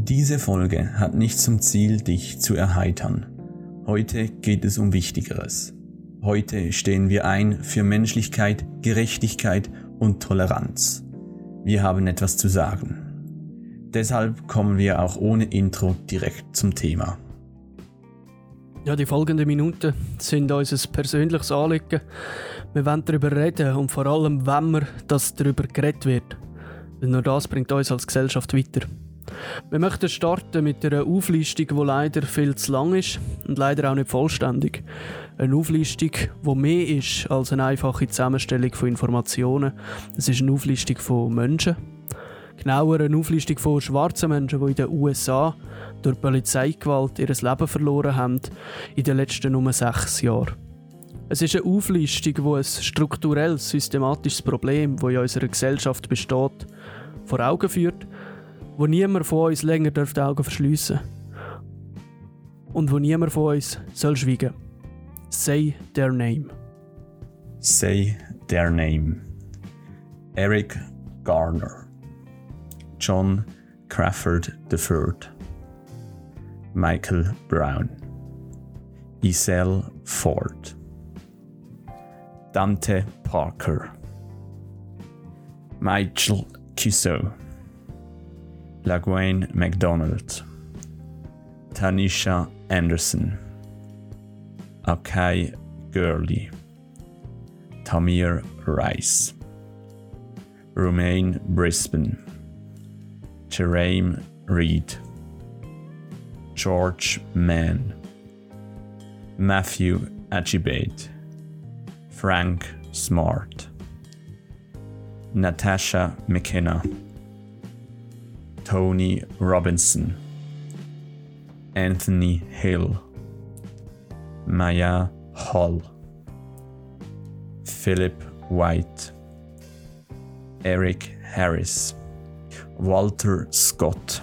Diese Folge hat nicht zum Ziel, dich zu erheitern. Heute geht es um Wichtigeres. Heute stehen wir ein für Menschlichkeit, Gerechtigkeit und Toleranz. Wir haben etwas zu sagen. Deshalb kommen wir auch ohne Intro direkt zum Thema. Ja, die folgenden Minuten sind unser persönliches Anliegen. Wir wollen darüber reden und vor allem, wenn wir, dass darüber geredet wird. Denn nur das bringt uns als Gesellschaft weiter. Wir möchten starten mit einer Auflistung, die leider viel zu lang ist und leider auch nicht vollständig. Eine Auflistung, die mehr ist als eine einfache Zusammenstellung von Informationen. Es ist eine Auflistung von Menschen. Genauer eine Auflistung von schwarzen Menschen, die in den USA durch Polizeigewalt ihr Leben verloren haben in den letzten nur sechs Jahren. Es ist eine Auflistung, die ein strukturelles, systematisches Problem, das in unserer Gesellschaft besteht, vor Augen führt wo niemand von uns länger die Augen verschliessen Und wo niemand von uns soll schweigen. Say their name. Say their name. Eric Garner. John Crawford III. Michael Brown. Isel Ford. Dante Parker. Michael Cusso. LaGuane McDonald, Tanisha Anderson, Akai Gurley, Tamir Rice, Romain Brisbane, Jerame Reed, George Mann, Matthew Ajibade, Frank Smart, Natasha McKenna. Tony Robinson, Anthony Hill, Maya Hall, Philip White, Eric Harris, Walter Scott,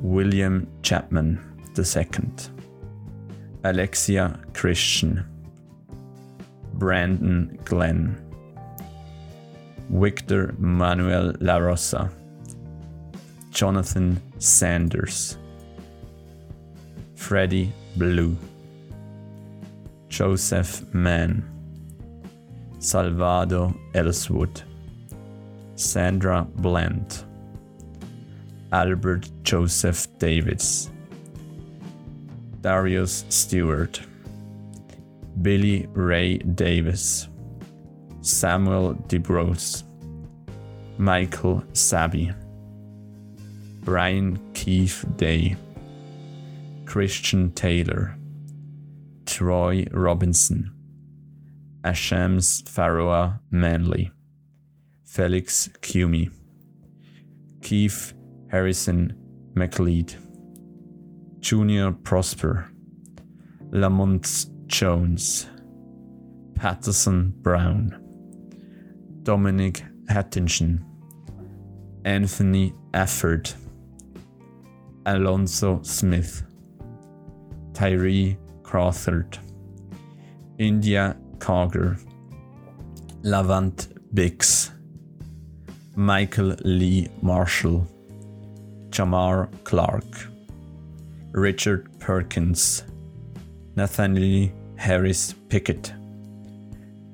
William Chapman II, Alexia Christian, Brandon Glenn, Victor Manuel La Rosa, Jonathan Sanders, Freddie Blue, Joseph Mann, Salvador Ellswood, Sandra Bland, Albert Joseph Davis, Darius Stewart, Billy Ray Davis, Samuel DeBrose, Michael Sabi. Brian Keith Day, Christian Taylor, Troy Robinson, Ashams Faroa Manley, Felix Cumey, Keith Harrison McLeod, Junior Prosper, Lamont Jones, Patterson Brown, Dominic Hattinson, Anthony Efford, Alonso Smith, Tyree Crawford, India Carger, Lavant Bix, Michael Lee Marshall, Jamar Clark, Richard Perkins, Nathaniel Harris Pickett,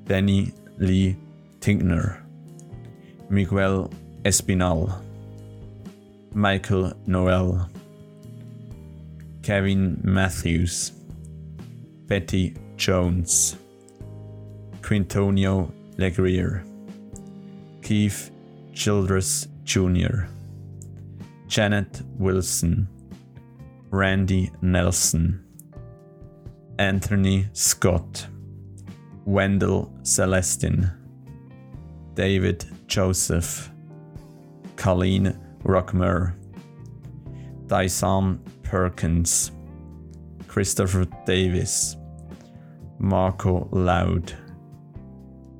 Danny Lee Tinkner, Miguel Espinal, Michael Noel, Kevin Matthews, Betty Jones, Quintonio Legrier, Keith Childress Jr., Janet Wilson, Randy Nelson, Anthony Scott, Wendell Celestin, David Joseph, Colleen Rockmer, Dyson Perkins, Christopher Davis, Marco Loud,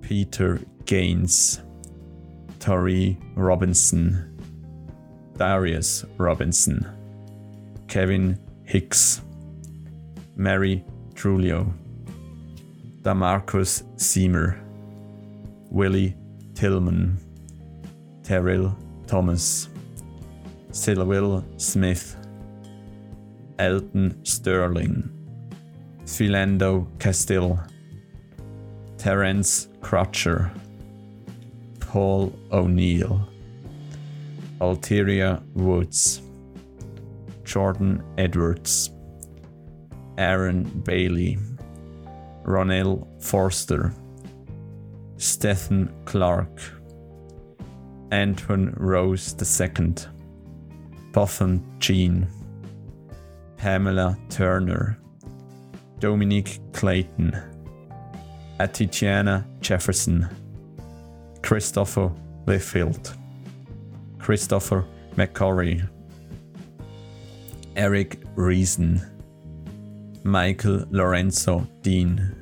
Peter Gaines, Tori Robinson, Darius Robinson, Kevin Hicks, Mary Trulio, Damarcus Seymour, Willie Tillman, Terrell Thomas, Sylville Smith, Elton Sterling, Philando Castile, Terence Crutcher, Paul O'Neill, Alteria Woods, Jordan Edwards, Aaron Bailey, Ronell Forster, Stephen Clark, Antoine Rose II, Buffon Jean, Pamela Turner, Dominique Clayton, Atitiana Jefferson, Christopher Liefeld, Christopher McCurry, Eric Reason, Michael Lorenzo Dean,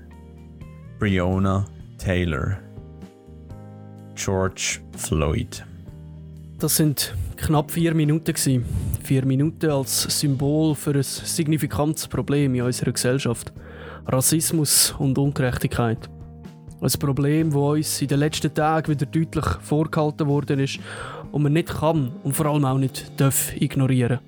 Breonna Taylor, George Floyd. Das sind knapp vier Minuten. Gewesen. Vier Minuten als Symbol für ein signifikantes Problem in unserer Gesellschaft. Rassismus und Ungerechtigkeit. Ein Problem, das uns in den letzten Tagen wieder deutlich vorgehalten worden ist und man nicht kann und vor allem auch nicht darf ignorieren.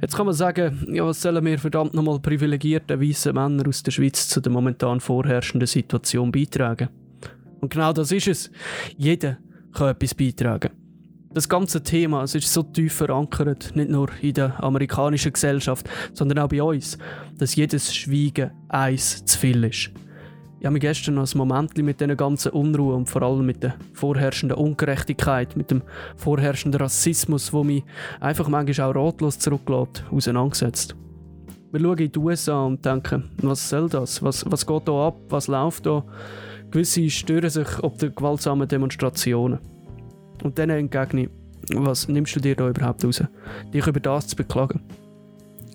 Jetzt kann man sagen, ja, was sollen wir verdammt nochmal privilegierte weiße Männer aus der Schweiz zu der momentan vorherrschenden Situation beitragen? Und genau das ist es. Jeder kann etwas beitragen. Das ganze Thema es ist so tief verankert, nicht nur in der amerikanischen Gesellschaft, sondern auch bei uns, dass jedes Schweigen eins zu viel ist. Ich habe mich gestern noch ein Moment mit dieser ganzen Unruhe und vor allem mit der vorherrschenden Ungerechtigkeit, mit dem vorherrschenden Rassismus, wo mich einfach manchmal auch ratlos zurücklässt, auseinandergesetzt. Wir schauen in die USA und denken, was soll das? Was, was geht da ab? Was läuft da? Gewisse stören sich ob der gewaltsamen Demonstrationen. Und dann entgegne ich, was nimmst du dir da überhaupt raus, dich über das zu beklagen?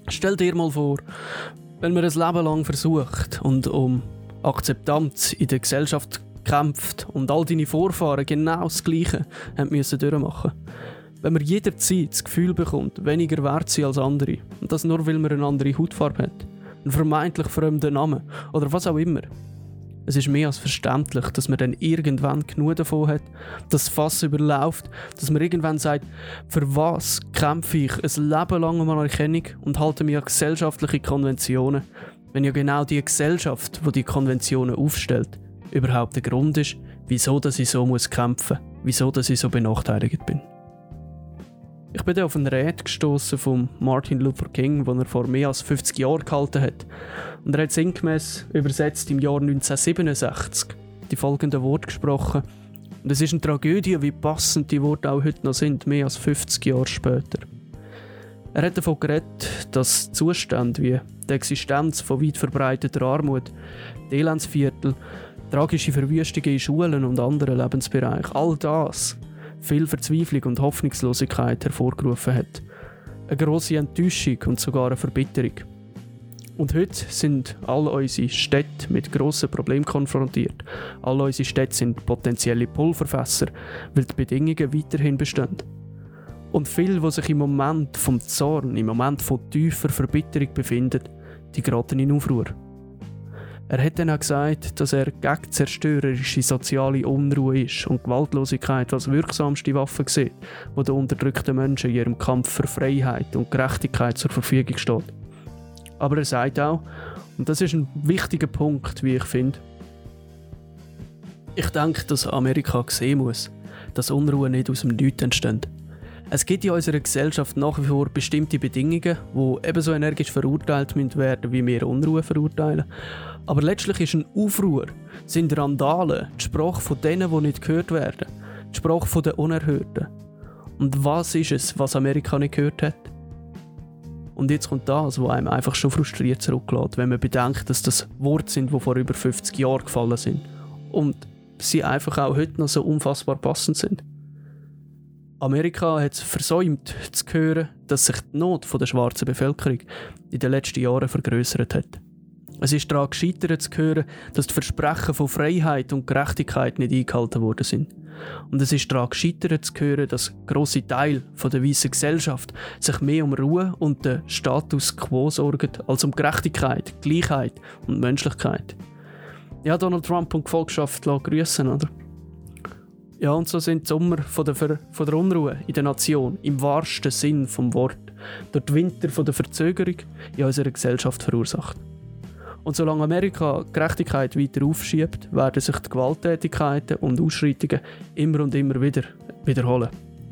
Stell dir mal vor, wenn man ein Leben lang versucht und um Akzeptanz in der Gesellschaft kämpft und all deine Vorfahren genau das Gleiche müssen durchmachen. Wenn man jederzeit das Gefühl bekommt, weniger wert zu sein als andere, und das nur weil man eine andere Hautfarbe hat, einen vermeintlich fremden Namen oder was auch immer, es ist mehr als verständlich, dass man dann irgendwann genug davon hat, dass das Fass überläuft, dass man irgendwann sagt, für was kämpfe ich ein Leben lang um Anerkennung und halte mich an gesellschaftliche Konventionen, wenn ja genau die Gesellschaft, wo die, die Konventionen aufstellt, überhaupt der Grund ist, wieso dass ich so muss kämpfen, wieso dass ich so benachteiligt bin. Ich bin auf einen Red gestoßen von Martin Luther King, den er vor mehr als 50 Jahren gehalten hat. Und er hat sinngemäß übersetzt im Jahr 1967 die folgenden Worte gesprochen. Und es ist eine Tragödie, wie passend die Worte auch heute noch sind, mehr als 50 Jahre später. Er hat davon geredet, dass Zustände wie die Existenz von weit verbreiteter Armut, die Elendsviertel, tragische Verwüstungen in Schulen und anderen Lebensbereichen, all das viel Verzweiflung und Hoffnungslosigkeit hervorgerufen hat. Eine grosse Enttäuschung und sogar eine Verbitterung. Und heute sind alle unsere Städte mit grossen Problemen konfrontiert. Alle unsere Städte sind potenzielle Pulverfässer, weil die Bedingungen weiterhin bestehen. Und viele, die sich im Moment vom Zorn, im Moment von tiefer Verbitterung befinden, die geraten in Aufruhr. Er hat dann auch gesagt, dass er gegen zerstörerische soziale Unruhe ist und Gewaltlosigkeit als wirksamste Waffe sieht, die den unterdrückten Menschen in ihrem Kampf für Freiheit und Gerechtigkeit zur Verfügung steht. Aber er sagt auch, und das ist ein wichtiger Punkt, wie ich finde, ich denke, dass Amerika sehen muss, dass Unruhe nicht aus dem Nichts entsteht. Es gibt in unserer Gesellschaft nach wie vor bestimmte Bedingungen, die ebenso energisch verurteilt werden, wie wir Unruhe verurteilen. Aber letztlich ist ein Aufruhr, sind Randalen, die Sprache von denen, die nicht gehört werden, die Sprache der Unerhörten. Und was ist es, was Amerika nicht gehört hat? Und jetzt kommt das, was einem einfach schon frustriert zurücklässt, wenn man bedenkt, dass das Worte sind, die vor über 50 Jahren gefallen sind. Und sie einfach auch heute noch so unfassbar passend sind. Amerika hat es versäumt zu hören, dass sich die Not der schwarzen Bevölkerung in den letzten Jahren vergrößert hat. Es ist daran gescheitert zu hören, dass die Versprechen von Freiheit und Gerechtigkeit nicht eingehalten worden sind. Und es ist daran gescheitert zu hören, dass grosse Teil der weißen Gesellschaft sich mehr um Ruhe und den Status quo sorgen, als um Gerechtigkeit, Gleichheit und Menschlichkeit. Ja, Donald Trump und die Gefolgschaft grüßen, oder? Ja, und so sind die Sommer von der, Ver von der Unruhe in der Nation im wahrsten Sinn vom Wort durch die Winter von der Verzögerung in unserer Gesellschaft verursacht. Und solange Amerika Gerechtigkeit weiter aufschiebt, werden sich die Gewalttätigkeiten und Ausschreitungen immer und immer wieder wiederholen.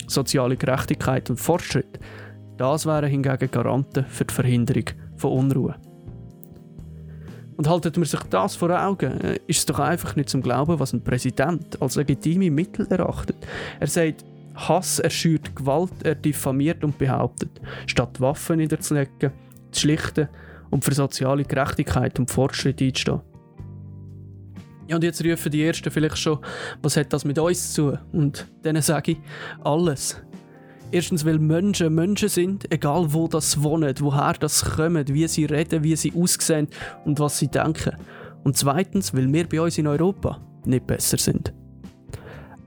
Soziale Gerechtigkeit und Fortschritt, das wären hingegen Garanten für die Verhinderung von Unruhe. Und haltet man sich das vor Augen, äh, ist es doch einfach nicht zum Glauben, was ein Präsident als legitime Mittel erachtet. Er sagt, Hass erschürt Gewalt, er diffamiert und behauptet, statt Waffen niederzulegen, zu schlichten und für soziale Gerechtigkeit und Fortschritt einzustehen. Ja, und jetzt rufen die Ersten vielleicht schon, was hat das mit uns zu? Und denen sage ich, alles. Erstens, weil Menschen Menschen sind, egal wo das wohnen, woher das kommen, wie sie reden, wie sie aussehen und was sie denken. Und zweitens, weil wir bei uns in Europa nicht besser sind.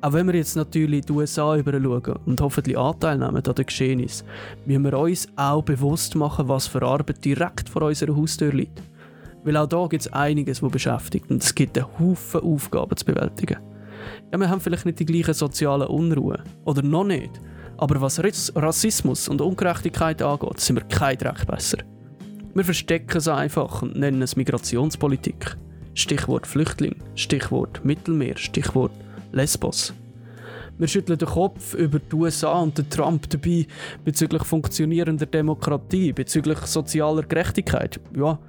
Auch wenn wir jetzt natürlich die USA überschauen und hoffentlich Anteil nehmen an den Geschehnissen, müssen wir uns auch bewusst machen, was für Arbeit direkt vor unserer Haustür liegt. Weil auch da gibt es einiges, was beschäftigt und es gibt einen Haufen Aufgaben zu bewältigen. Ja, wir haben vielleicht nicht die gleichen sozialen Unruhen. Oder noch nicht. Aber was Rassismus und Ungerechtigkeit angeht, sind wir kein Dreck besser. Wir verstecken es einfach und nennen es Migrationspolitik. Stichwort Flüchtling, Stichwort Mittelmeer, Stichwort Lesbos. Wir schütteln den Kopf über die USA und den Trump dabei bezüglich funktionierender Demokratie, bezüglich sozialer Gerechtigkeit. Ja,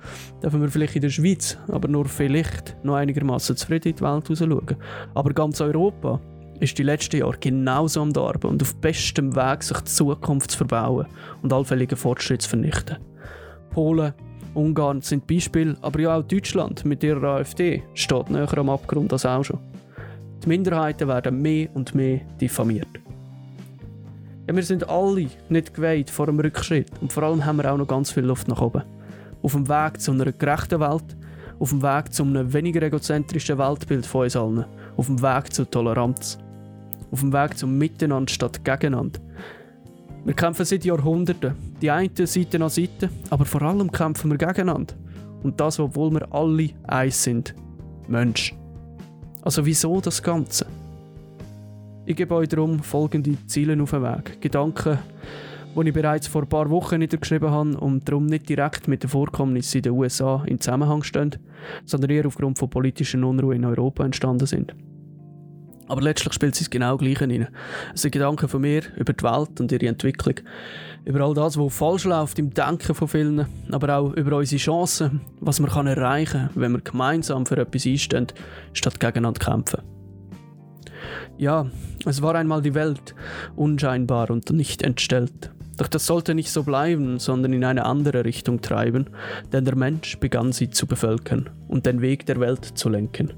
dürfen wir vielleicht in der Schweiz, aber nur vielleicht, noch einigermaßen zufrieden in die Welt schauen. Aber ganz Europa ist die letzten Jahre genauso am Darben und auf bestem Weg, sich die Zukunft zu verbauen und allfällige Fortschritte zu vernichten. Polen, Ungarn sind Beispiele, aber ja auch Deutschland mit ihrer AfD steht näher am Abgrund als auch schon. Die Minderheiten werden mehr und mehr diffamiert. Ja, wir sind alle nicht geweiht vor einem Rückschritt und vor allem haben wir auch noch ganz viel Luft nach oben. Auf dem Weg zu einer gerechten Welt, auf dem Weg zu einem weniger egozentrischen Weltbild von uns allen, auf dem Weg zur Toleranz, auf dem Weg zum Miteinander statt Gegeneinander. Wir kämpfen seit Jahrhunderten, die einen Seite an Seite, aber vor allem kämpfen wir gegeneinander. Und das, obwohl wir alle eins sind: Mensch. Also wieso das Ganze? Ich gebe euch darum folgende Ziele auf den Weg. Gedanken, die ich bereits vor ein paar Wochen niedergeschrieben habe und darum nicht direkt mit den Vorkommnissen in den USA in Zusammenhang stehen, sondern eher aufgrund von politischen Unruhe in Europa entstanden sind. Aber letztlich spielt es genau gleich rein. Es sind Gedanken von mir über die Welt und ihre Entwicklung. Über all das, was falsch läuft im Denken von vielen, aber auch über unsere Chancen, was man erreichen kann, wenn wir gemeinsam für etwas einstehen, statt gegeneinander kämpfen. Ja, es war einmal die Welt, unscheinbar und nicht entstellt. Doch das sollte nicht so bleiben, sondern in eine andere Richtung treiben, denn der Mensch begann sie zu bevölkern und den Weg der Welt zu lenken.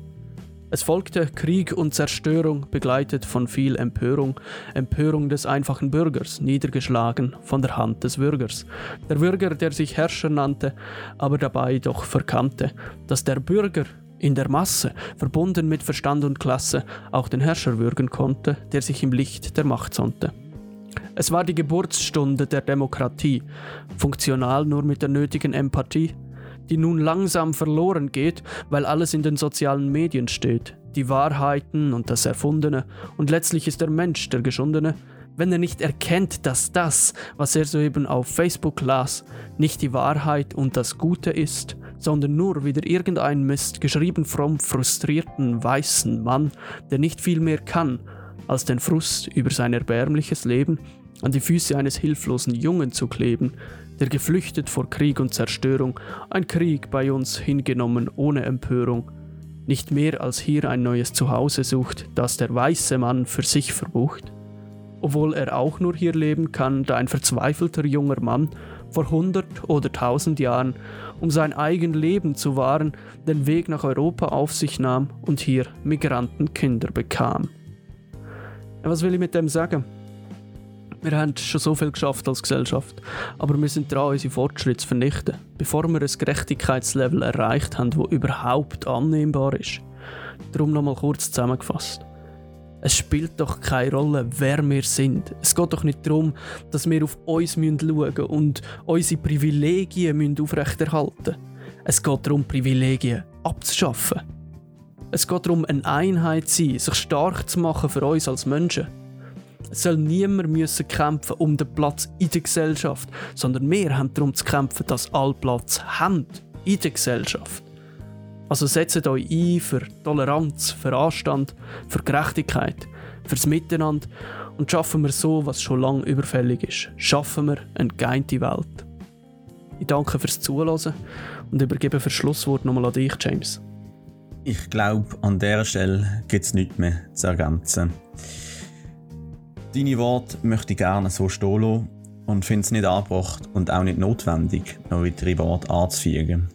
Es folgte Krieg und Zerstörung, begleitet von viel Empörung, Empörung des einfachen Bürgers, niedergeschlagen von der Hand des Bürgers. Der Bürger, der sich Herrscher nannte, aber dabei doch verkannte, dass der Bürger in der Masse, verbunden mit Verstand und Klasse, auch den Herrscher würgen konnte, der sich im Licht der Macht sonnte. Es war die Geburtsstunde der Demokratie, funktional nur mit der nötigen Empathie, die nun langsam verloren geht, weil alles in den sozialen Medien steht, die Wahrheiten und das Erfundene, und letztlich ist der Mensch der Geschundene, wenn er nicht erkennt, dass das, was er soeben auf Facebook las, nicht die Wahrheit und das Gute ist, sondern nur wieder irgendein Mist, geschrieben vom frustrierten weißen Mann, der nicht viel mehr kann, als den Frust über sein erbärmliches Leben an die Füße eines hilflosen Jungen zu kleben, der geflüchtet vor Krieg und Zerstörung, ein Krieg bei uns hingenommen ohne Empörung, nicht mehr als hier ein neues Zuhause sucht, das der weiße Mann für sich verbucht? Obwohl er auch nur hier leben kann, da ein verzweifelter junger Mann vor hundert oder tausend Jahren, um sein eigen Leben zu wahren, den Weg nach Europa auf sich nahm und hier Migrantenkinder bekam. Was will ich mit dem sagen? Wir haben schon so viel geschafft als Gesellschaft, aber wir sind dran, unsere Fortschritte zu vernichten, bevor wir ein Gerechtigkeitslevel erreicht haben, das überhaupt annehmbar ist. Darum nochmal kurz zusammengefasst. Es spielt doch keine Rolle, wer wir sind. Es geht doch nicht darum, dass wir auf uns schauen müssen und unsere Privilegien aufrechterhalten müssen. Es geht darum, Privilegien abzuschaffen. Es geht darum, eine Einheit zu sein, sich stark zu machen für uns als Menschen. Es soll niemand müssen kämpfen um den Platz in der Gesellschaft, sondern wir haben darum zu kämpfen, dass alle Platz haben in der Gesellschaft. Also setzt euch ein für Toleranz, für Anstand, für Gerechtigkeit, fürs Miteinander und schaffen wir so, was schon lange überfällig ist. Schaffen wir eine geeinte Welt. Ich danke fürs Zuhören und übergebe für Schlusswort nochmal an dich, James. Ich glaube, an dieser Stelle gibt es nichts mehr zu ergänzen. Deine Worte möchte ich gerne so stehen lassen und finde es nicht angebracht und auch nicht notwendig, noch weitere Worte anzufügen.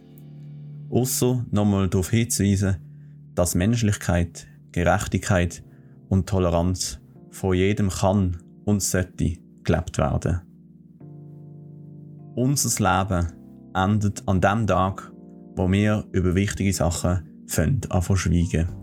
Außer nochmal darauf hinzuweisen, dass Menschlichkeit, Gerechtigkeit und Toleranz von jedem kann und sollte gelebt werden. Unser Leben endet an dem Tag, wo wir über wichtige Sachen anfangen schweigen.